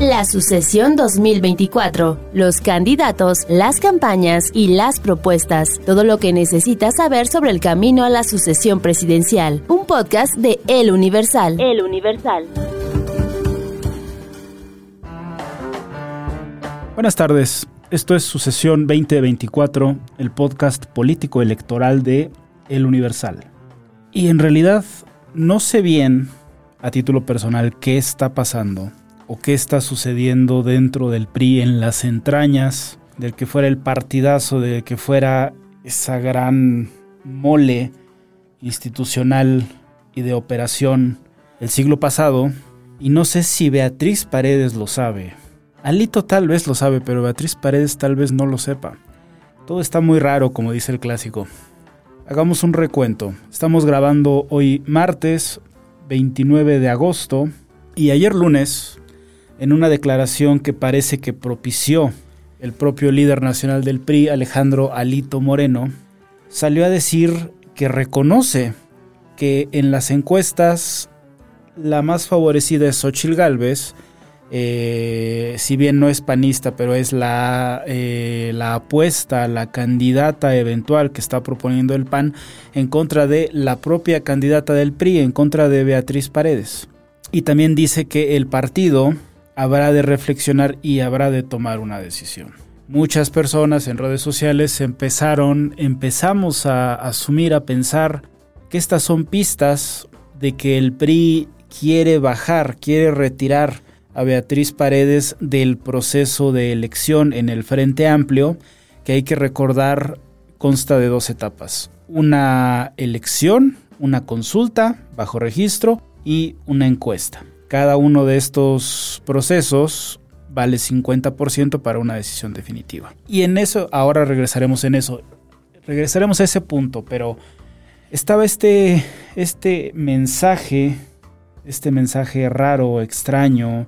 La sucesión 2024, los candidatos, las campañas y las propuestas, todo lo que necesitas saber sobre el camino a la sucesión presidencial. Un podcast de El Universal. El Universal. Buenas tardes, esto es Sucesión 2024, el podcast político electoral de El Universal. Y en realidad no sé bien, a título personal, qué está pasando o qué está sucediendo dentro del PRI en las entrañas del que fuera el partidazo, de que fuera esa gran mole institucional y de operación el siglo pasado. Y no sé si Beatriz Paredes lo sabe. Alito tal vez lo sabe, pero Beatriz Paredes tal vez no lo sepa. Todo está muy raro, como dice el clásico. Hagamos un recuento. Estamos grabando hoy martes 29 de agosto y ayer lunes en una declaración que parece que propició el propio líder nacional del PRI, Alejandro Alito Moreno, salió a decir que reconoce que en las encuestas la más favorecida es Xochil Gálvez, eh, si bien no es panista, pero es la, eh, la apuesta, la candidata eventual que está proponiendo el PAN en contra de la propia candidata del PRI, en contra de Beatriz Paredes. Y también dice que el partido habrá de reflexionar y habrá de tomar una decisión. Muchas personas en redes sociales empezaron, empezamos a asumir, a pensar que estas son pistas de que el PRI quiere bajar, quiere retirar a Beatriz Paredes del proceso de elección en el Frente Amplio, que hay que recordar consta de dos etapas. Una elección, una consulta bajo registro y una encuesta. Cada uno de estos procesos vale 50% para una decisión definitiva. Y en eso, ahora regresaremos en eso. Regresaremos a ese punto, pero estaba este, este mensaje, este mensaje raro, extraño,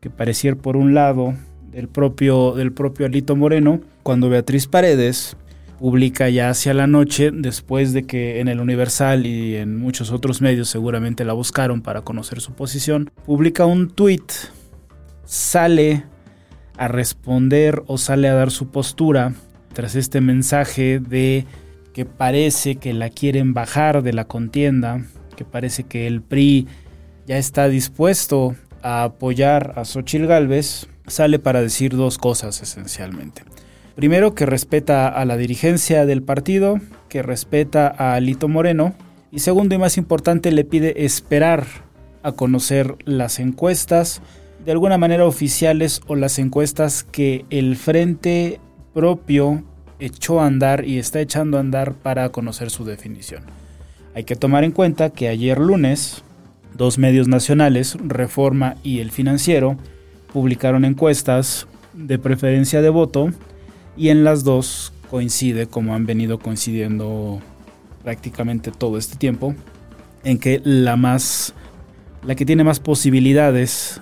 que parecía por un lado del propio, del propio Alito Moreno, cuando Beatriz Paredes publica ya hacia la noche, después de que en el Universal y en muchos otros medios seguramente la buscaron para conocer su posición, publica un tweet, sale a responder o sale a dar su postura tras este mensaje de que parece que la quieren bajar de la contienda, que parece que el PRI ya está dispuesto a apoyar a Xochil Gálvez, sale para decir dos cosas esencialmente. Primero, que respeta a la dirigencia del partido, que respeta a Alito Moreno. Y segundo y más importante, le pide esperar a conocer las encuestas, de alguna manera oficiales o las encuestas que el frente propio echó a andar y está echando a andar para conocer su definición. Hay que tomar en cuenta que ayer lunes, dos medios nacionales, Reforma y El Financiero, publicaron encuestas de preferencia de voto y en las dos coincide, como han venido coincidiendo prácticamente todo este tiempo, en que la más la que tiene más posibilidades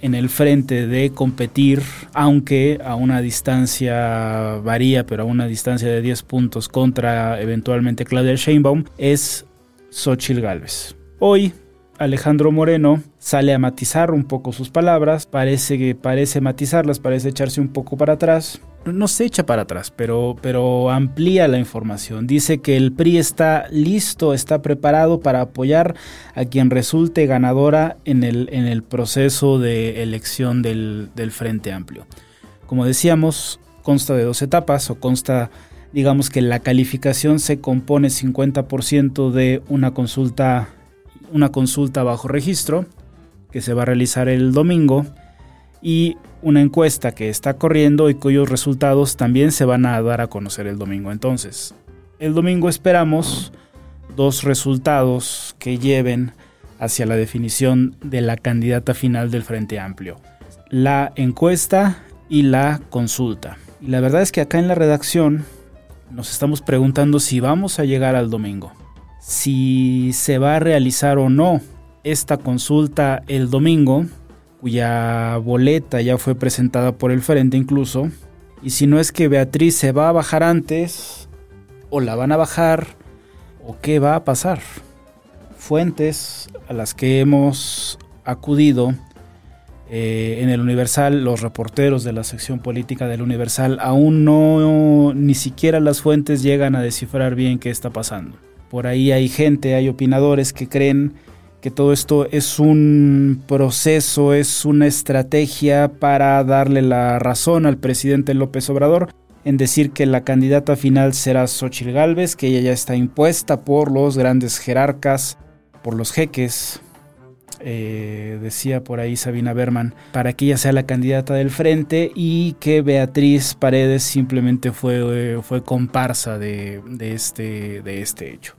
en el frente de competir, aunque a una distancia varía, pero a una distancia de 10 puntos contra eventualmente Claudia Sheinbaum, es Xochitl Galvez. Hoy Alejandro Moreno sale a matizar un poco sus palabras, parece que parece matizarlas, parece echarse un poco para atrás. No se echa para atrás, pero, pero amplía la información. Dice que el PRI está listo, está preparado para apoyar a quien resulte ganadora en el, en el proceso de elección del, del Frente Amplio. Como decíamos, consta de dos etapas o consta digamos que la calificación se compone 50% de una consulta una consulta bajo registro que se va a realizar el domingo y una encuesta que está corriendo y cuyos resultados también se van a dar a conocer el domingo. Entonces, el domingo esperamos dos resultados que lleven hacia la definición de la candidata final del Frente Amplio. La encuesta y la consulta. Y la verdad es que acá en la redacción nos estamos preguntando si vamos a llegar al domingo, si se va a realizar o no esta consulta el domingo, cuya boleta ya fue presentada por el frente incluso, y si no es que Beatriz se va a bajar antes, o la van a bajar, o qué va a pasar. Fuentes a las que hemos acudido eh, en el Universal, los reporteros de la sección política del Universal, aún no, ni siquiera las fuentes llegan a descifrar bien qué está pasando. Por ahí hay gente, hay opinadores que creen que todo esto es un proceso, es una estrategia para darle la razón al presidente López Obrador en decir que la candidata final será Xochitl Gálvez, que ella ya está impuesta por los grandes jerarcas, por los jeques, eh, decía por ahí Sabina Berman, para que ella sea la candidata del frente y que Beatriz Paredes simplemente fue, fue comparsa de, este, de este hecho.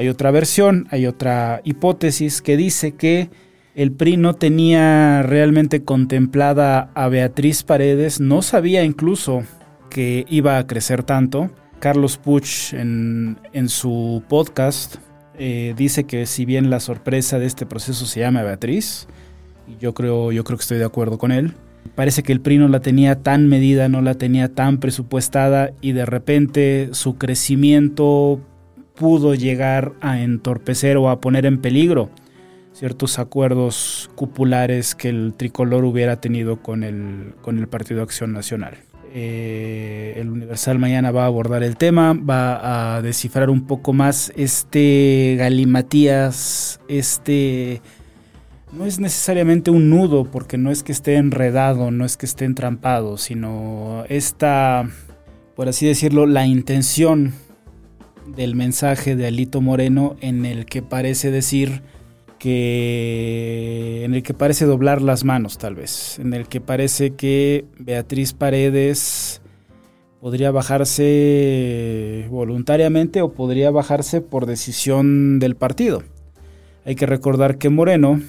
Hay otra versión, hay otra hipótesis que dice que el PRI no tenía realmente contemplada a Beatriz Paredes, no sabía incluso que iba a crecer tanto. Carlos Puch en, su podcast eh, dice que si bien la sorpresa de este proceso se llama Beatriz, y yo creo, yo creo que estoy de acuerdo con él, parece que el PRI no la tenía tan medida, no la tenía tan presupuestada y de repente su crecimiento pudo llegar a entorpecer o a poner en peligro ciertos acuerdos cupulares que el tricolor hubiera tenido con el, con el Partido Acción Nacional. Eh, el Universal mañana va a abordar el tema, va a descifrar un poco más este galimatías, este... No es necesariamente un nudo, porque no es que esté enredado, no es que esté entrampado, sino esta, por así decirlo, la intención del mensaje de Alito Moreno en el que parece decir que en el que parece doblar las manos tal vez, en el que parece que Beatriz Paredes podría bajarse voluntariamente o podría bajarse por decisión del partido. Hay que recordar que Moreno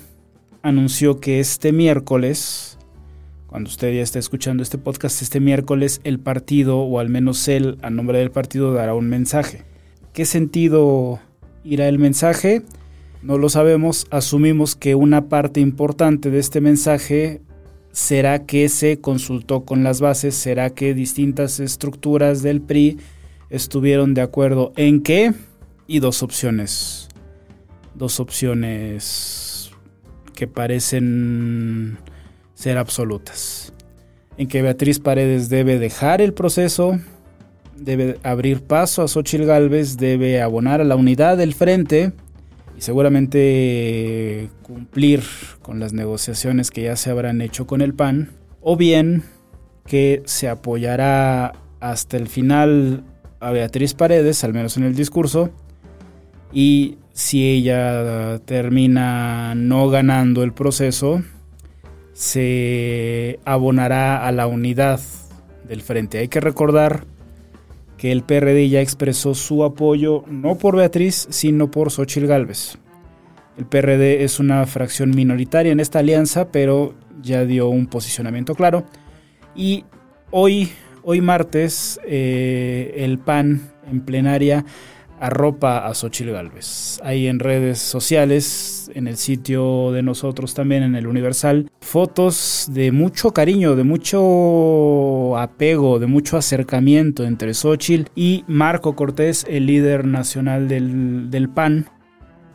anunció que este miércoles, cuando usted ya está escuchando este podcast, este miércoles el partido, o al menos él, a nombre del partido, dará un mensaje. ¿Qué sentido irá el mensaje? No lo sabemos, asumimos que una parte importante de este mensaje será que se consultó con las bases, será que distintas estructuras del PRI estuvieron de acuerdo en qué y dos opciones. Dos opciones que parecen ser absolutas. En que Beatriz Paredes debe dejar el proceso, debe abrir paso a Xochitl Gálvez, debe abonar a la unidad del frente seguramente cumplir con las negociaciones que ya se habrán hecho con el PAN, o bien que se apoyará hasta el final a Beatriz Paredes, al menos en el discurso, y si ella termina no ganando el proceso, se abonará a la unidad del frente. Hay que recordar que el PRD ya expresó su apoyo no por Beatriz, sino por Xochitl Gálvez. El PRD es una fracción minoritaria en esta alianza, pero ya dio un posicionamiento claro. Y hoy, hoy martes, eh, el PAN en plenaria arropa a Xochitl Galvez. Hay en redes sociales, en el sitio de nosotros también, en el Universal, fotos de mucho cariño, de mucho apego, de mucho acercamiento entre Xochitl y Marco Cortés, el líder nacional del, del PAN.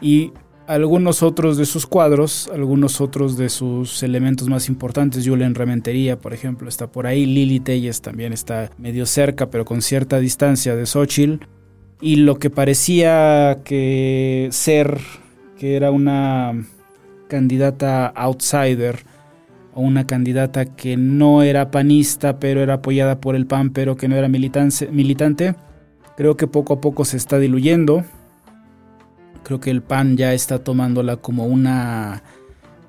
Y algunos otros de sus cuadros, algunos otros de sus elementos más importantes, Julen Rementería, por ejemplo, está por ahí, Lili Telles también está medio cerca, pero con cierta distancia de Xochitl. Y lo que parecía que ser que era una candidata outsider o una candidata que no era panista pero era apoyada por el PAN pero que no era militante, creo que poco a poco se está diluyendo. Creo que el PAN ya está tomándola como una,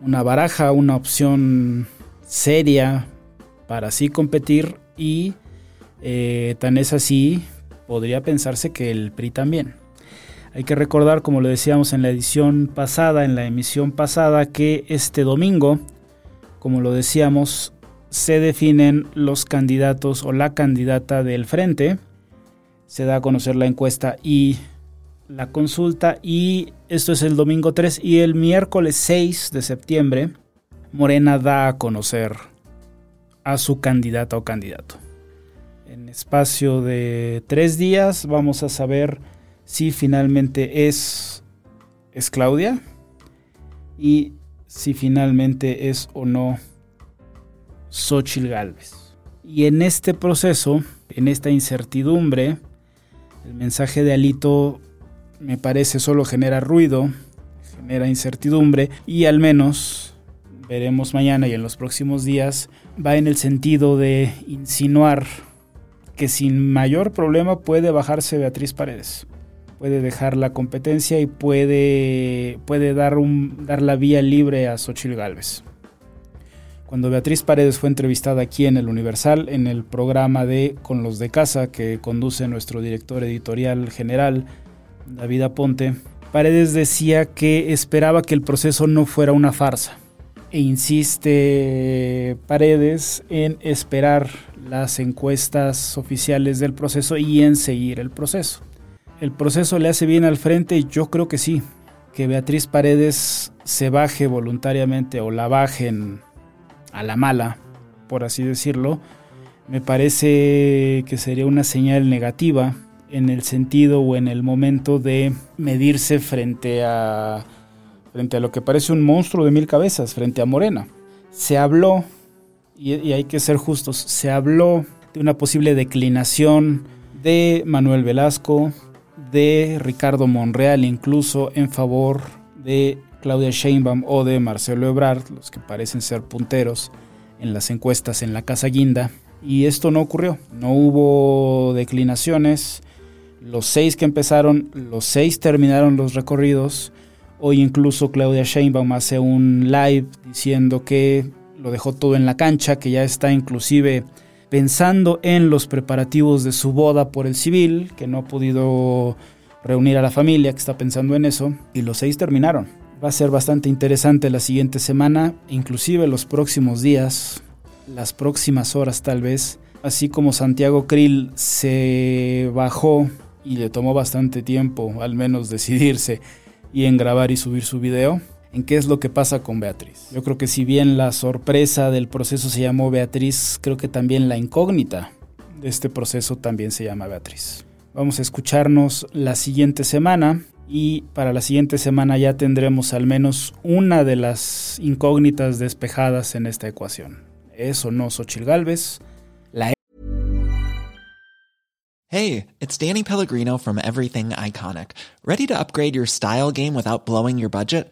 una baraja, una opción seria para así competir y eh, tan es así podría pensarse que el PRI también. Hay que recordar, como lo decíamos en la edición pasada, en la emisión pasada, que este domingo, como lo decíamos, se definen los candidatos o la candidata del frente. Se da a conocer la encuesta y la consulta y esto es el domingo 3 y el miércoles 6 de septiembre Morena da a conocer a su candidata o candidato. En espacio de tres días vamos a saber si finalmente es, es Claudia y si finalmente es o no Xochitl Galvez. Y en este proceso, en esta incertidumbre, el mensaje de Alito me parece solo genera ruido, genera incertidumbre y al menos veremos mañana y en los próximos días va en el sentido de insinuar que sin mayor problema puede bajarse Beatriz Paredes. Puede dejar la competencia y puede, puede dar, un, dar la vía libre a Xochitl Galvez. Cuando Beatriz Paredes fue entrevistada aquí en el Universal, en el programa de Con los de Casa, que conduce nuestro director editorial general, David Aponte, Paredes decía que esperaba que el proceso no fuera una farsa. E insiste Paredes en esperar las encuestas oficiales del proceso y en seguir el proceso. ¿El proceso le hace bien al frente? Yo creo que sí. Que Beatriz Paredes se baje voluntariamente o la bajen a la mala, por así decirlo, me parece que sería una señal negativa en el sentido o en el momento de medirse frente a frente a lo que parece un monstruo de mil cabezas, frente a Morena. Se habló, y, y hay que ser justos, se habló de una posible declinación de Manuel Velasco, de Ricardo Monreal, incluso en favor de Claudia Sheinbaum o de Marcelo Ebrard, los que parecen ser punteros en las encuestas en la Casa Guinda. Y esto no ocurrió, no hubo declinaciones. Los seis que empezaron, los seis terminaron los recorridos. Hoy incluso Claudia Sheinbaum hace un live diciendo que lo dejó todo en la cancha, que ya está inclusive pensando en los preparativos de su boda por el civil, que no ha podido reunir a la familia, que está pensando en eso, y los seis terminaron. Va a ser bastante interesante la siguiente semana, inclusive los próximos días, las próximas horas tal vez, así como Santiago Krill se bajó y le tomó bastante tiempo al menos decidirse y en grabar y subir su video, en qué es lo que pasa con Beatriz. Yo creo que si bien la sorpresa del proceso se llamó Beatriz, creo que también la incógnita de este proceso también se llama Beatriz. Vamos a escucharnos la siguiente semana y para la siguiente semana ya tendremos al menos una de las incógnitas despejadas en esta ecuación. ¿Es o no Xochitl Galvez? La Hey, it's Danny Pellegrino from Everything Iconic. ¿Ready to upgrade your style game without blowing your budget?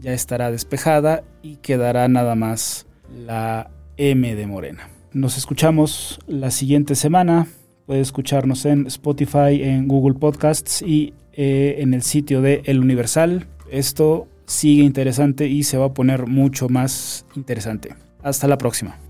Ya estará despejada y quedará nada más la M de Morena. Nos escuchamos la siguiente semana. Puede escucharnos en Spotify, en Google Podcasts y eh, en el sitio de El Universal. Esto sigue interesante y se va a poner mucho más interesante. Hasta la próxima.